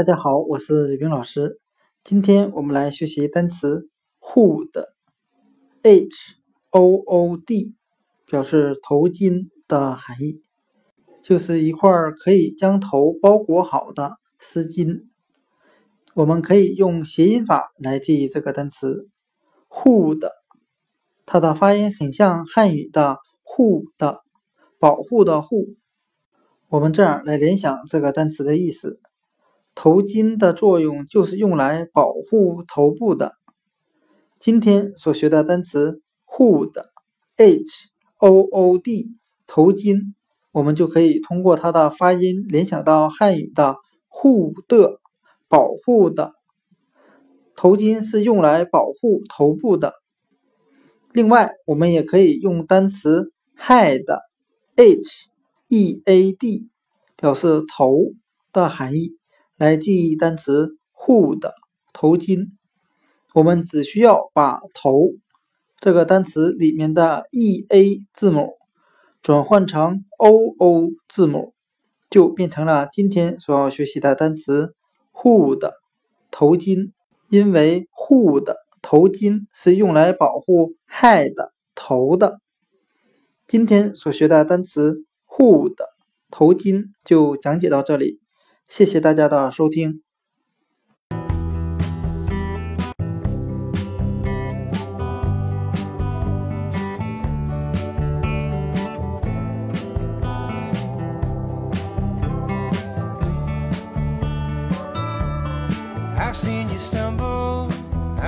大家好，我是李冰老师。今天我们来学习单词 hood，h o o d，表示头巾的含义，就是一块可以将头包裹好的丝巾。我们可以用谐音法来记忆这个单词 hood，它的发音很像汉语的护的，保护的护。我们这样来联想这个单词的意思。头巾的作用就是用来保护头部的。今天所学的单词 hood，h o o d，头巾，我们就可以通过它的发音联想到汉语的护的，保护的。头巾是用来保护头部的。另外，我们也可以用单词 head，h e a d，表示头的含义。来记忆单词 hood 头巾，我们只需要把头这个单词里面的 e a 字母转换成 o o 字母，就变成了今天所要学习的单词 hood 头巾。因为 hood 头巾是用来保护 head 头的。今天所学的单词 hood 头巾就讲解到这里。谢谢大家的收听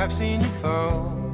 i've seen you fall